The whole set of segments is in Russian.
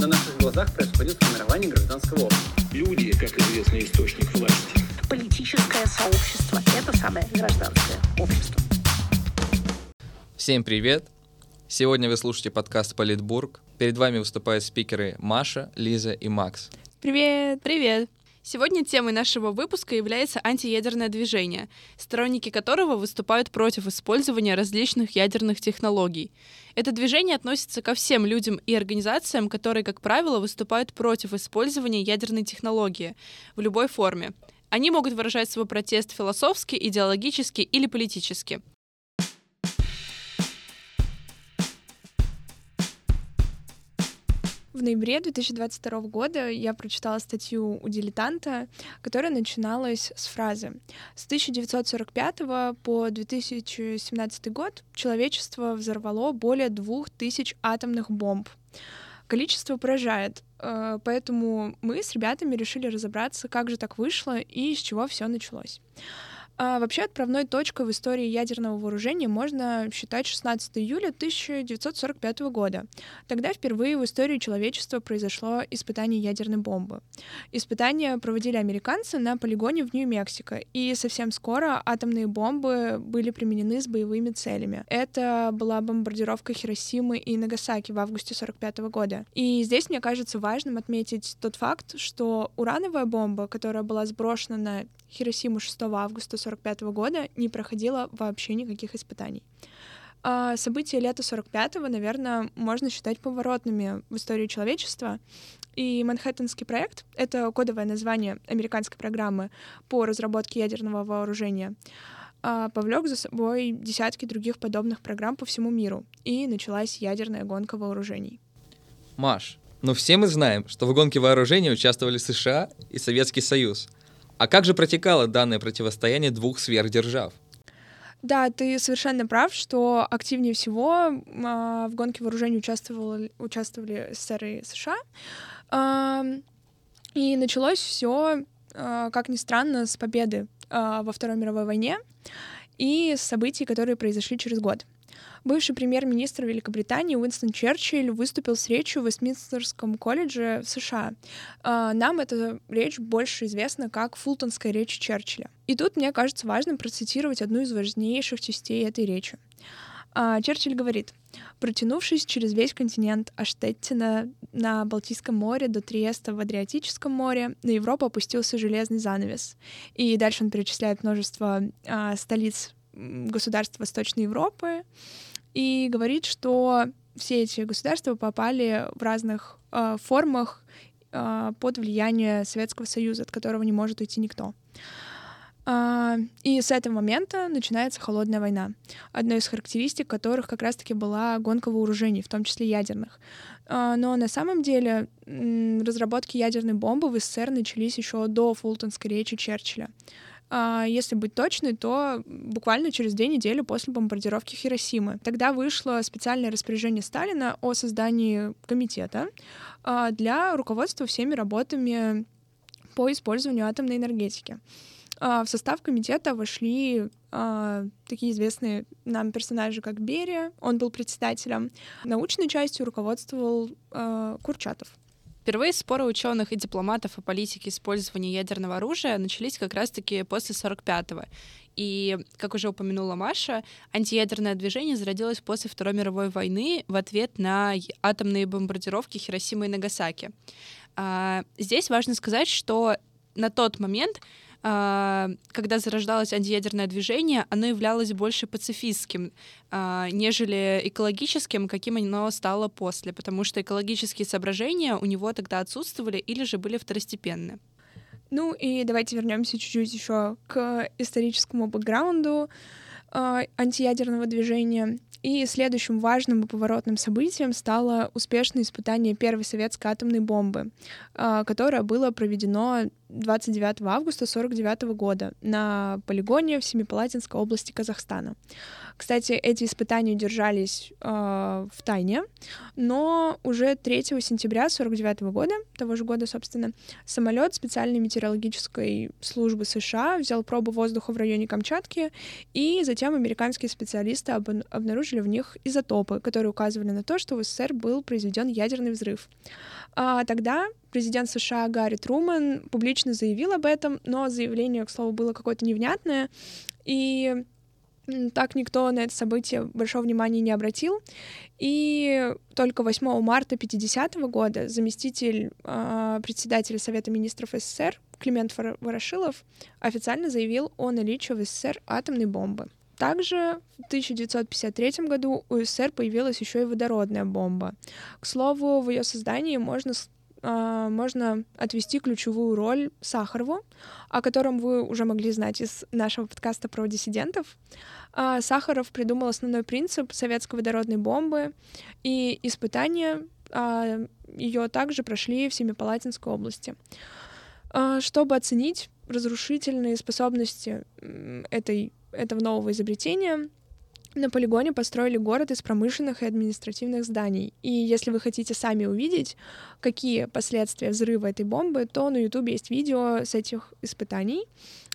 На наших глазах происходит формирование гражданского общества. Люди, как известный источник власти. Политическое сообщество – это самое гражданское общество. Всем привет! Сегодня вы слушаете подкаст «Политбург». Перед вами выступают спикеры Маша, Лиза и Макс. Привет! Привет! Сегодня темой нашего выпуска является антиядерное движение, сторонники которого выступают против использования различных ядерных технологий. Это движение относится ко всем людям и организациям, которые, как правило, выступают против использования ядерной технологии в любой форме. Они могут выражать свой протест философски, идеологически или политически. В ноябре 2022 года я прочитала статью у «Дилетанта», которая начиналась с фразы «С 1945 по 2017 год человечество взорвало более двух тысяч атомных бомб. Количество поражает, э, поэтому мы с ребятами решили разобраться, как же так вышло и с чего все началось». А вообще отправной точкой в истории ядерного вооружения можно считать 16 июля 1945 года. Тогда впервые в истории человечества произошло испытание ядерной бомбы. Испытания проводили американцы на полигоне в Нью-Мексико, и совсем скоро атомные бомбы были применены с боевыми целями. Это была бомбардировка Хиросимы и Нагасаки в августе 1945 года. И здесь мне кажется важным отметить тот факт, что урановая бомба, которая была сброшена на Хиросиму 6 августа 1945 года не проходила вообще никаких испытаний. А события лета 45-го, наверное, можно считать поворотными в истории человечества. И Манхэттенский проект — это кодовое название американской программы по разработке ядерного вооружения а, повлек за собой десятки других подобных программ по всему миру, и началась ядерная гонка вооружений. Маш, ну все мы знаем, что в гонке вооружений участвовали США и Советский Союз — а как же протекало данное противостояние двух сверхдержав? Да, ты совершенно прав, что активнее всего э, в гонке вооружений участвовали, участвовали СССР и США. Э, и началось все, э, как ни странно, с победы э, во Второй мировой войне и событий, которые произошли через год. Бывший премьер-министр Великобритании Уинстон Черчилль выступил с речью в Вестминстерском колледже в США. А, нам эта речь больше известна как Фултонская речь Черчилля. И тут мне кажется важным процитировать одну из важнейших частей этой речи. А, Черчилль говорит, протянувшись через весь континент Аштеттина на Балтийском море до Триеста в Адриатическом море, на Европу опустился железный занавес. И дальше он перечисляет множество а, столиц государств Восточной Европы, и говорит, что все эти государства попали в разных э, формах э, под влияние Советского Союза, от которого не может уйти никто. Uh, и с этого момента начинается холодная война, одной из характеристик которых как раз-таки была гонка вооружений, в том числе ядерных. Uh, но на самом деле разработки ядерной бомбы в СССР начались еще до Фултонской речи Черчилля. Если быть точной, то буквально через две недели после бомбардировки Хиросимы. Тогда вышло специальное распоряжение Сталина о создании комитета а, для руководства всеми работами по использованию атомной энергетики. А, в состав комитета вошли такие известные нам персонажи, как Берия, он был председателем. Научной частью руководствовал Курчатов. Впервые споры ученых и дипломатов о политике использования ядерного оружия начались как раз-таки после 45-го. И, как уже упомянула Маша, антиядерное движение зародилось после Второй мировой войны в ответ на атомные бомбардировки Хиросимы и Нагасаки. А, здесь важно сказать, что на тот момент когда зарождалось антиядерное движение, оно являлось больше пацифистским, а, нежели экологическим, каким оно стало после, потому что экологические соображения у него тогда отсутствовали или же были второстепенны. Ну и давайте вернемся чуть-чуть еще к историческому бэкграунду э, антиядерного движения. И следующим важным и поворотным событием стало успешное испытание первой советской атомной бомбы, а, которое было проведено 29 августа 1949 года на полигоне в Семипалатинской области Казахстана. Кстати, эти испытания держались э, в тайне, но уже 3 сентября 49 года, того же года, собственно, самолет специальной метеорологической службы США взял пробу воздуха в районе Камчатки, и затем американские специалисты об обнаружили в них изотопы, которые указывали на то, что в СССР был произведен ядерный взрыв. А, тогда президент США Гарри Труман публично заявил об этом, но заявление, к слову, было какое-то невнятное, и так никто на это событие большого внимания не обратил. И только 8 марта 50 года заместитель э, председателя Совета министров СССР Климент Ворошилов официально заявил о наличии в СССР атомной бомбы. Также в 1953 году у СССР появилась еще и водородная бомба. К слову, в ее создании можно можно отвести ключевую роль Сахарову, о котором вы уже могли знать из нашего подкаста про диссидентов. А, Сахаров придумал основной принцип советской водородной бомбы, и испытания а, ее также прошли в Семипалатинской области. Чтобы оценить разрушительные способности этой, этого нового изобретения, на полигоне построили город из промышленных и административных зданий. И если вы хотите сами увидеть, какие последствия взрыва этой бомбы, то на YouTube есть видео с этих испытаний.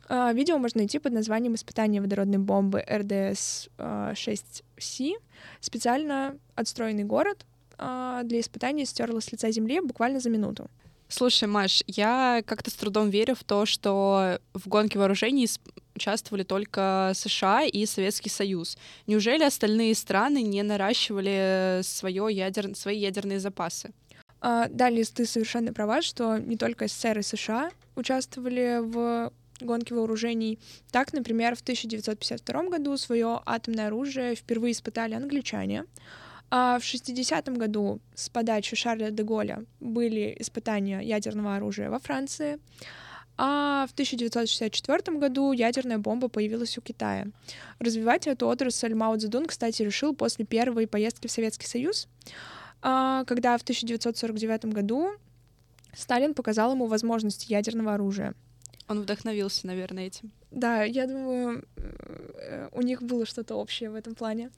А, видео можно найти под названием «Испытание водородной бомбы РДС-6С». Специально отстроенный город а, для испытаний стерла с лица земли буквально за минуту. Слушай, Маш, я как-то с трудом верю в то, что в гонке вооружений участвовали только США и Советский Союз. Неужели остальные страны не наращивали свое ядер... свои ядерные запасы? А, да, Лиз, ты совершенно права, что не только СССР и США участвовали в гонке вооружений. Так, например, в 1952 году свое атомное оружие впервые испытали англичане. А в 60-м году с подачи Шарля де Голля были испытания ядерного оружия во Франции. А в 1964 году ядерная бомба появилась у Китая. Развивать эту отрасль Мао Цзэдун, кстати, решил после первой поездки в Советский Союз, а, когда в 1949 году Сталин показал ему возможности ядерного оружия. Он вдохновился, наверное, этим. Да, я думаю, э, у них было что-то общее в этом плане.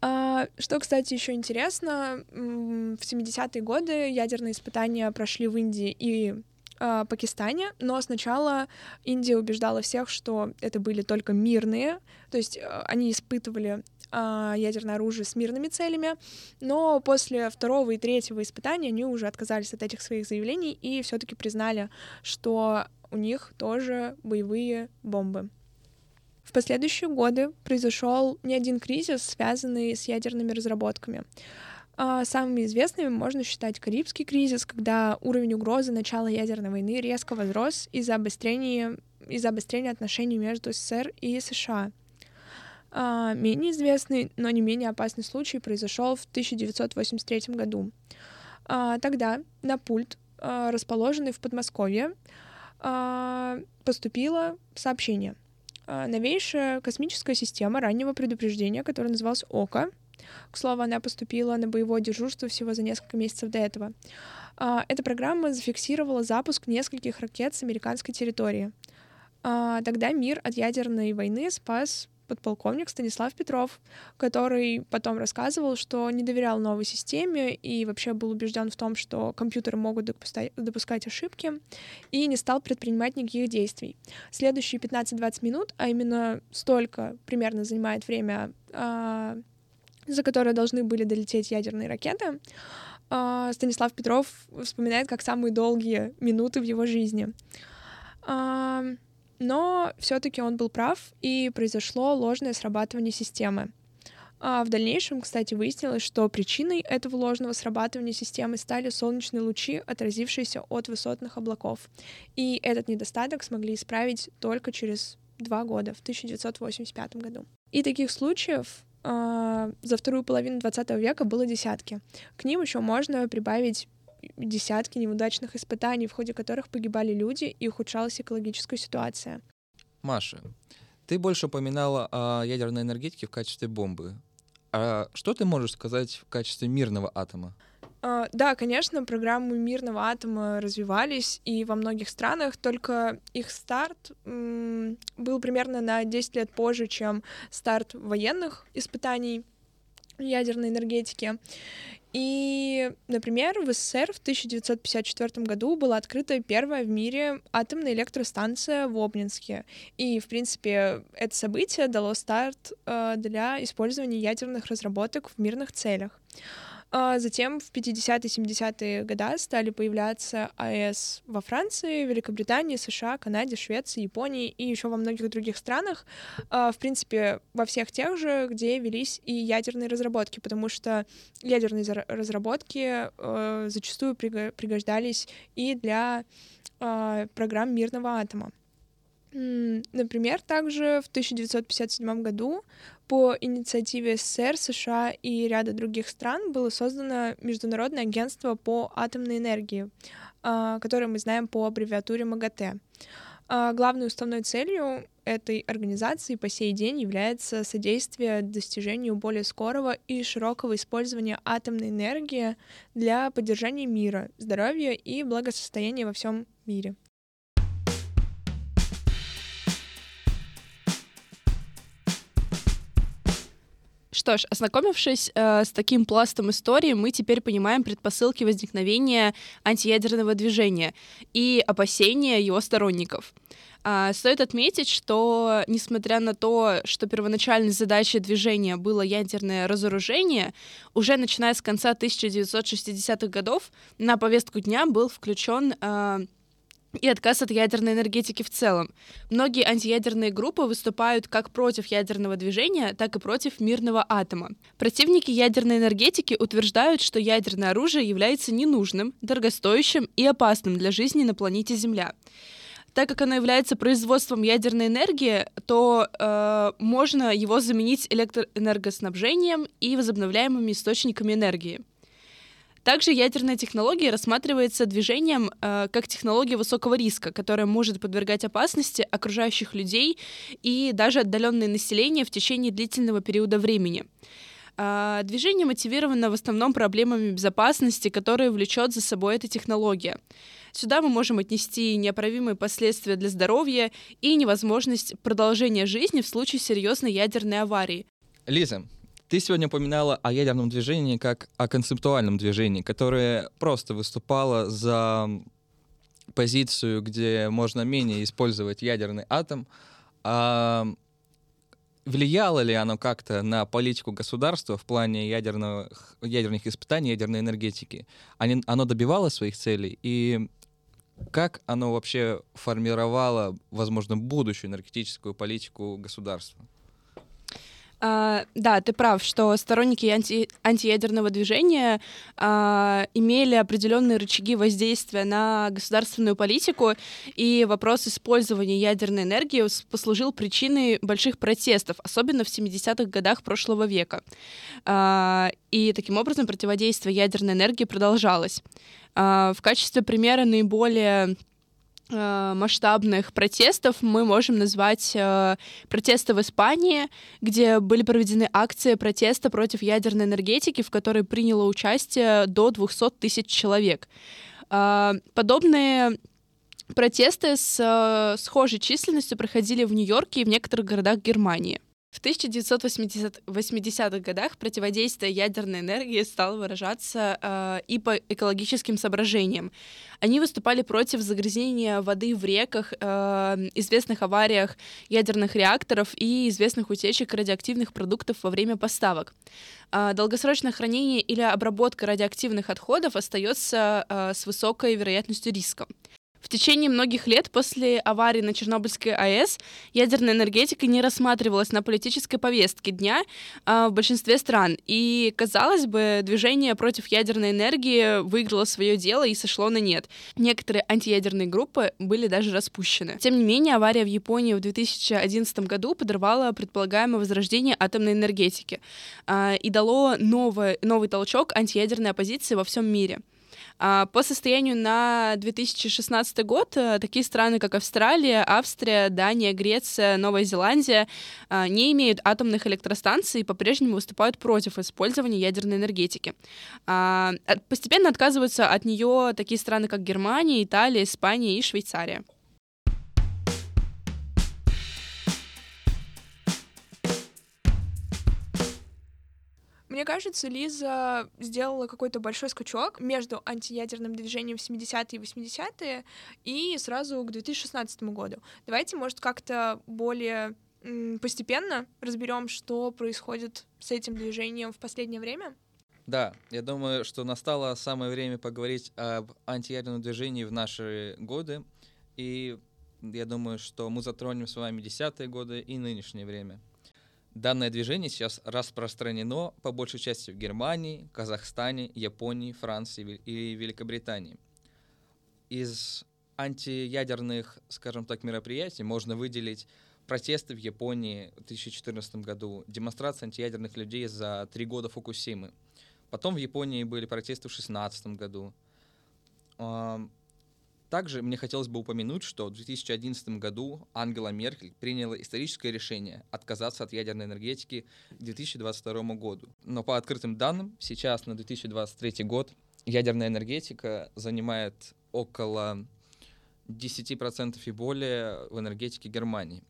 А, что, кстати, еще интересно, в 70-е годы ядерные испытания прошли в Индии и э, Пакистане, но сначала Индия убеждала всех, что это были только мирные, то есть э, они испытывали э, ядерное оружие с мирными целями, но после второго и третьего испытания они уже отказались от этих своих заявлений и все-таки признали, что у них тоже боевые бомбы. В последующие годы произошел не один кризис, связанный с ядерными разработками. А, самыми известными можно считать Карибский кризис, когда уровень угрозы начала ядерной войны резко возрос из-за обострения, из-за обострения отношений между СССР и США. А, менее известный, но не менее опасный случай произошел в 1983 году. А, тогда на пульт, расположенный в Подмосковье, поступило сообщение. Новейшая космическая система раннего предупреждения, которая называлась ОКО, к слову, она поступила на боевое дежурство всего за несколько месяцев до этого. А, эта программа зафиксировала запуск нескольких ракет с американской территории. А, тогда мир от ядерной войны спас подполковник Станислав Петров, который потом рассказывал, что не доверял новой системе и вообще был убежден в том, что компьютеры могут допускать ошибки, и не стал предпринимать никаких действий. Следующие 15-20 минут, а именно столько примерно занимает время а, за которые должны были долететь ядерные ракеты, а, Станислав Петров вспоминает как самые долгие минуты в его жизни. А, но все-таки он был прав, и произошло ложное срабатывание системы. А в дальнейшем, кстати, выяснилось, что причиной этого ложного срабатывания системы стали солнечные лучи, отразившиеся от высотных облаков. И этот недостаток смогли исправить только через два года, в 1985 году. И таких случаев за вторую половину 20 века было десятки. К ним еще можно прибавить десятки неудачных испытаний, в ходе которых погибали люди и ухудшалась экологическая ситуация. Маша, ты больше упоминала о ядерной энергетике в качестве бомбы. А что ты можешь сказать в качестве мирного атома? А, Да, конечно, программы мирного атома развивались, и во многих странах, только их старт был примерно на 10 лет позже, чем старт военных испытаний ядерной энергетики. И, например, в СССР в 1954 году была открыта первая в мире атомная электростанция в Обнинске. И, в принципе, это событие дало старт э, для использования ядерных разработок в мирных целях. А Затем в 50-70-е годы стали появляться АЭС во Франции, Великобритании, США, Канаде, Швеции, Японии и еще во многих других странах. А, В принципе, во всех тех же, где велись и ядерные разработки, потому что ядерные разработки э, зачастую приго- пригождались и для а, программ мирного атома. Например, также в 1957 году по инициативе СССР, США и ряда других стран было создано Международное агентство по атомной энергии, а, которое мы знаем по аббревиатуре МАГАТЭ. А, Главной уставной целью этой организации по сей день является содействие достижению более скорого и широкого использования атомной энергии для поддержания мира, здоровья и благосостояния во всем мире. Что ж, ознакомившись э, с таким пластом истории, мы теперь понимаем предпосылки возникновения антиядерного движения и опасения его сторонников. А, стоит отметить, что несмотря на то, что первоначальной задачей движения было ядерное разоружение, уже начиная с конца 1960-х годов на повестку дня был включен э, и отказ от ядерной энергетики в целом. Многие антиядерные группы выступают как против ядерного движения, так и против мирного атома. Противники ядерной энергетики утверждают, что ядерное оружие является ненужным, дорогостоящим и опасным для жизни на планете Земля. Так как оно является производством ядерной энергии, то э, можно его заменить электроэнергоснабжением и возобновляемыми источниками энергии. Также ядерная технология рассматривается движением э, как технология высокого риска, которая может подвергать опасности окружающих людей и даже отдаленное население в течение длительного периода времени. А, Движение мотивировано в основном проблемами безопасности, которые влечет за собой эта технология. Сюда мы можем отнести неоправимые последствия для здоровья и невозможность продолжения жизни в случае серьезной ядерной аварии. Лиза, ты сегодня упоминала о ядерном движении как о концептуальном движении, которое просто выступало за позицию, где можно менее использовать ядерный атом. А влияло ли оно как-то на политику государства в плане ядерных, ядерных испытаний, ядерной энергетики? Они, оно добивало своих целей? И как оно вообще формировало, возможно, будущую энергетическую политику государства? А, да, ты прав, что сторонники анти- антиядерного движения а, имели определенные рычаги воздействия на государственную политику, и вопрос использования ядерной энергии послужил причиной больших протестов, особенно в 70-х годах прошлого века. А, и таким образом противодействие ядерной энергии продолжалось. А, в качестве примера наиболее масштабных протестов мы можем назвать э, протесты в Испании, где были проведены акции протеста против ядерной энергетики, в которой приняло участие до 200 тысяч человек. Э, подобные протесты с э, схожей численностью проходили в Нью-Йорке и в некоторых городах Германии. В 1980-х годах противодействие ядерной энергии стало выражаться э, и по экологическим соображениям. Они выступали против загрязнения воды в реках, э, известных авариях ядерных реакторов и известных утечек радиоактивных продуктов во время поставок. Э, долгосрочное хранение или обработка радиоактивных отходов остается э, с высокой вероятностью риска. В течение многих лет после аварии на Чернобыльской АЭС ядерная энергетика не рассматривалась на политической повестке дня а, в большинстве стран. И, казалось бы, движение против ядерной энергии выиграло свое дело и сошло на нет. Некоторые антиядерные группы были даже распущены. Тем не менее, авария в Японии в 2011 году подорвала предполагаемое возрождение атомной энергетики а, и дало новый, новый толчок антиядерной оппозиции во всем мире. А, по состоянию на 2016 год э, такие страны, как Австралия, Австрия, Дания, Греция, Новая Зеландия а, не имеют атомных электростанций и по-прежнему выступают против использования ядерной энергетики. А, постепенно отказываются от нее такие страны, как Германия, Италия, Испания и Швейцария. Мне кажется, Лиза сделала какой-то большой скачок между антиядерным движением в 70-е и 80-е и сразу к 2016 году. Давайте, может, как-то более постепенно разберем, что происходит с этим движением в последнее время. Да, я думаю, что настало самое время поговорить об антиядерном движении в наши годы. И я думаю, что мы затронем с вами десятые годы и нынешнее время. Данное движение сейчас распространено по большей части в Германии, Казахстане, Японии, Франции и Великобритании. Из антиядерных, скажем так, мероприятий можно выделить протесты в Японии в 2014 году, демонстрация антиядерных людей за три года Фукусимы. Потом в Японии были протесты в 2016 году. Также мне хотелось бы упомянуть, что в 2011 году Ангела Меркель приняла историческое решение отказаться от ядерной энергетики к 2022 году. Но по открытым данным, сейчас на 2023 год ядерная энергетика занимает около 10% и более в энергетике Германии.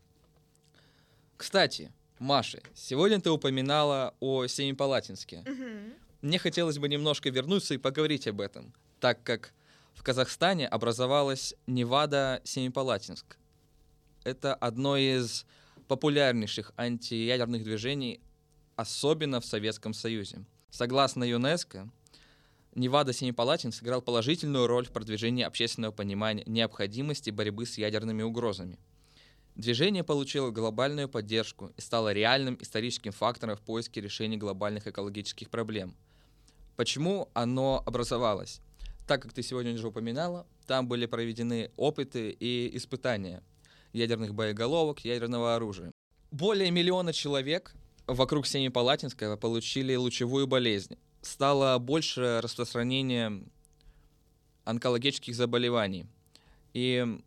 Кстати, Маша, сегодня ты упоминала о Семипалатинске. Угу. Мне хотелось бы немножко вернуться и поговорить об этом, так как в Казахстане образовалась Невада Семипалатинск. Это одно из популярнейших антиядерных движений, особенно в Советском Союзе. Согласно ЮНЕСКО, Невада Семипалатин сыграл положительную роль в продвижении общественного понимания необходимости борьбы с ядерными угрозами. Движение получило глобальную поддержку и стало реальным историческим фактором в поиске решения глобальных экологических проблем. Почему оно образовалось? Так как ты сегодня уже упоминала, там были проведены опыты и испытания ядерных боеголовок, ядерного оружия. Более миллиона человек вокруг Семипалатинского получили лучевую болезнь. Стало больше распространения онкологических заболеваний. И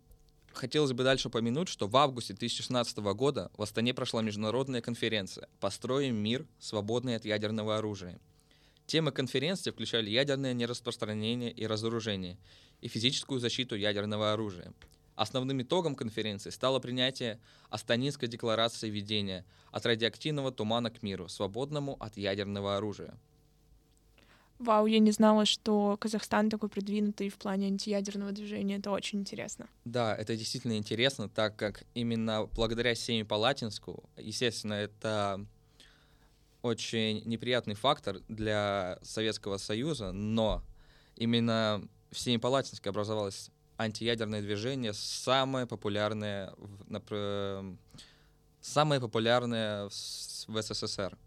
хотелось бы дальше упомянуть, что в августе 2016 года в Астане прошла международная конференция «Построим мир, свободный от ядерного оружия». Темы конференции включали ядерное нераспространение и разоружение и физическую защиту ядерного оружия. Основным итогом конференции стало принятие Астанинской декларации ведения от радиоактивного тумана к миру, свободному от ядерного оружия. Вау, я не знала, что Казахстан такой продвинутый в плане антиядерного движения. Это очень интересно. Да, это действительно интересно, так как именно благодаря Семи Палатинску, естественно, это очень неприятный фактор для Советского Союза, но именно в Семипалатинске образовалось антиядерное движение, самое популярное в, самое популярное в, в СССР.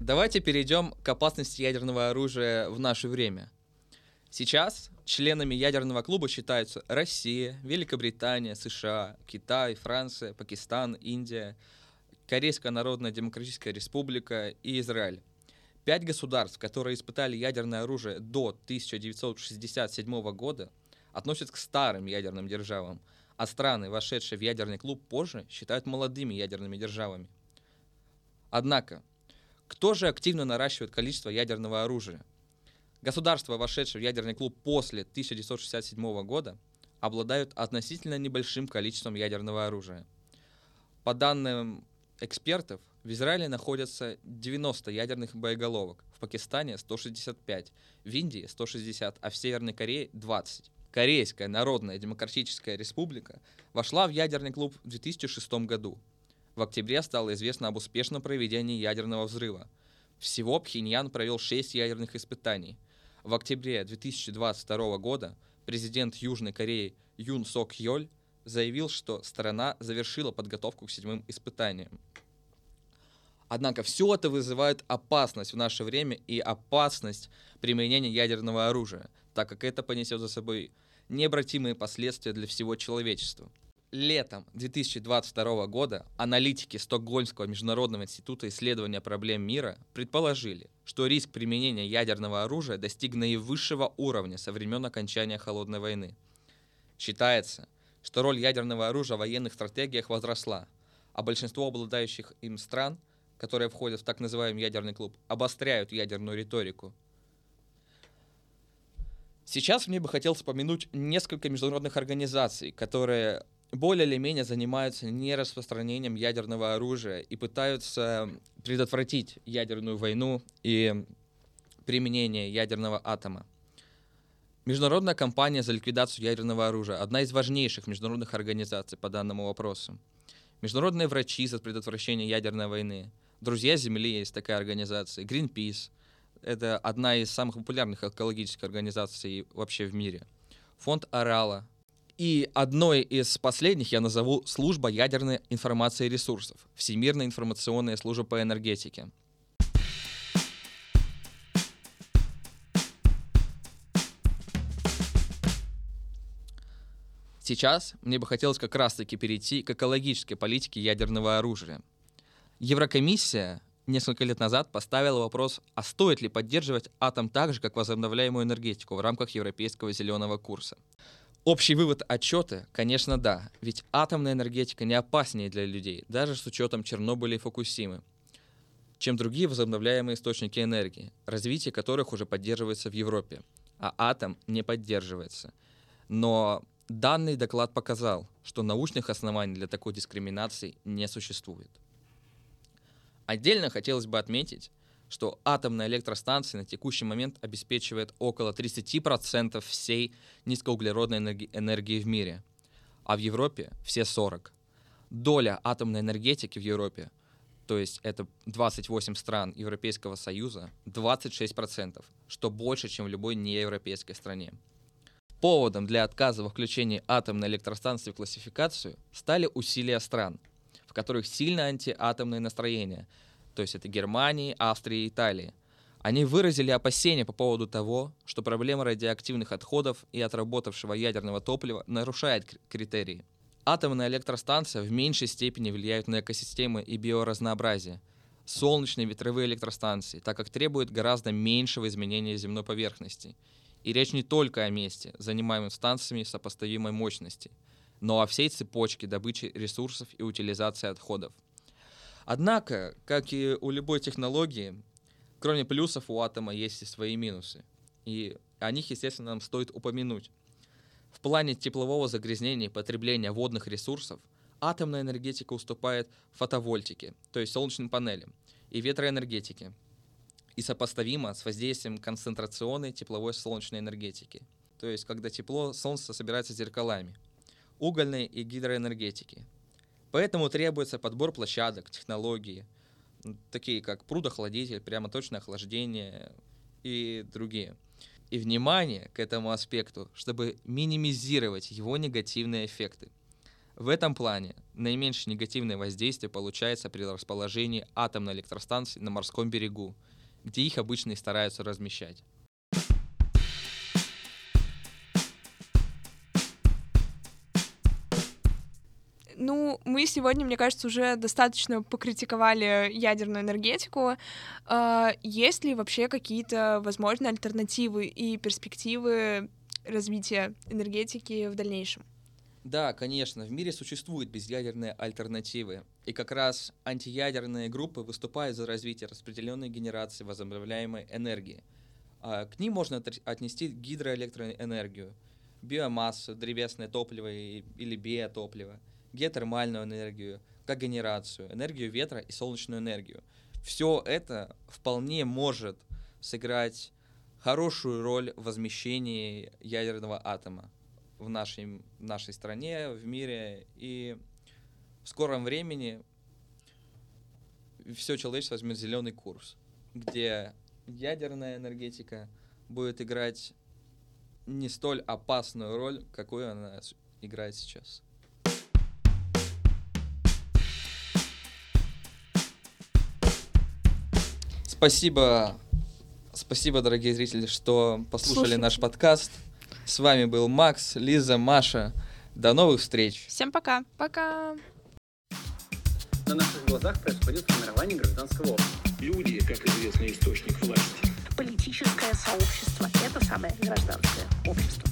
Давайте перейдем к опасности ядерного оружия в наше время. Сейчас членами ядерного клуба считаются Россия, Великобритания, США, Китай, Франция, Пакистан, Индия, Корейская Народная Демократическая Республика и Израиль. Пять государств, которые испытали ядерное оружие до 1967 года, относятся к старым ядерным державам, а страны, вошедшие в ядерный клуб позже, считают молодыми ядерными державами. Однако, кто же активно наращивает количество ядерного оружия? Государства, вошедшие в ядерный клуб после 1967 года, обладают относительно небольшим количеством ядерного оружия. По данным экспертов, в Израиле находятся 90 ядерных боеголовок, в Пакистане 165, в Индии 160, а в Северной Корее 20. Корейская Народная Демократическая Республика вошла в ядерный клуб в 2006 году. В октябре стало известно об успешном проведении ядерного взрыва. Всего Пхеньян провел 6 ядерных испытаний, в октябре 2022 года президент Южной Кореи Юн Сок Йоль заявил, что страна завершила подготовку к седьмым испытаниям. Однако все это вызывает опасность в наше время и опасность применения ядерного оружия, так как это понесет за собой необратимые последствия для всего человечества. Летом 2022 года аналитики Стокгольмского международного института исследования проблем мира предположили, что риск применения ядерного оружия достиг наивысшего уровня со времен окончания Холодной войны. Считается, что роль ядерного оружия в военных стратегиях возросла, а большинство обладающих им стран, которые входят в так называемый ядерный клуб, обостряют ядерную риторику. Сейчас мне бы хотелось упомянуть несколько международных организаций, которые более или менее занимаются нераспространением ядерного оружия и пытаются предотвратить ядерную войну и применение ядерного атома. Международная кампания за ликвидацию ядерного оружия – одна из важнейших международных организаций по данному вопросу. Международные врачи за предотвращение ядерной войны, Друзья Земли есть такая организация, Greenpeace – это одна из самых популярных экологических организаций вообще в мире. Фонд Орала. И одной из последних я назову Служба ядерной информации и ресурсов, Всемирная информационная служба по энергетике – Сейчас мне бы хотелось как раз-таки перейти к экологической политике ядерного оружия. Еврокомиссия несколько лет назад поставила вопрос, а стоит ли поддерживать атом так же, как возобновляемую энергетику в рамках европейского зеленого курса. Общий вывод отчета, конечно, да, ведь атомная энергетика не опаснее для людей, даже с учетом Чернобыля и Фукусимы, чем другие возобновляемые источники энергии, развитие которых уже поддерживается в Европе, а атом не поддерживается. Но Данный доклад показал, что научных оснований для такой дискриминации не существует. Отдельно хотелось бы отметить, что атомная электростанция на текущий момент обеспечивает около 30% всей низкоуглеродной энергии в мире, а в Европе все 40%. Доля атомной энергетики в Европе, то есть это 28 стран Европейского Союза, 26%, что больше, чем в любой неевропейской стране. Поводом для отказа во включении атомной электростанции в классификацию стали усилия стран, в которых сильно антиатомные настроения, то есть это Германии, Австрии и Италии. Они выразили опасения по поводу того, что проблема радиоактивных отходов и отработавшего ядерного топлива нарушает критерии. Атомная электростанция в меньшей степени влияет на экосистемы и биоразнообразие, солнечные ветровые электростанции, так как требуют гораздо меньшего изменения земной поверхности – и речь не только о месте, занимаемом станциями сопоставимой мощности, но о всей цепочке добычи ресурсов и утилизации отходов. Однако, как и у любой технологии, кроме плюсов у атома есть и свои минусы. И о них, естественно, нам стоит упомянуть. В плане теплового загрязнения и потребления водных ресурсов атомная энергетика уступает фотовольтике, то есть солнечным панелям, и ветроэнергетике, и сопоставимо с воздействием концентрационной тепловой солнечной энергетики, то есть когда тепло Солнца собирается зеркалами, угольной и гидроэнергетики. Поэтому требуется подбор площадок, технологии, такие как прудохладитель, прямоточное охлаждение и другие. И внимание к этому аспекту, чтобы минимизировать его негативные эффекты. В этом плане наименьшее негативное воздействие получается при расположении атомной электростанции на морском берегу – где их обычно и стараются размещать. Ну, мы сегодня, мне кажется, уже достаточно покритиковали ядерную энергетику. А, есть ли вообще какие-то возможные альтернативы и перспективы развития энергетики в дальнейшем? Да, конечно, в мире существуют безъядерные альтернативы. И как раз антиядерные группы выступают за развитие распределенной генерации возобновляемой энергии. А к ним можно отнести гидроэлектроэнергию, биомассу, древесное топливо или биотопливо, геотермальную энергию, когенерацию, энергию ветра и солнечную энергию. Все это вполне может сыграть хорошую роль в возмещении ядерного атома в нашей, в нашей стране, в мире. И в скором времени все человечество возьмет зеленый курс, где ядерная энергетика будет играть не столь опасную роль, какую она играет сейчас. Спасибо, спасибо, дорогие зрители, что послушали Слушайте. наш подкаст. С вами был Макс, Лиза, Маша. До новых встреч! Всем пока! Пока! На наших глазах происходит формирование гражданского общества. Люди, как известный источник власти. Политическое сообщество — это самое гражданское общество.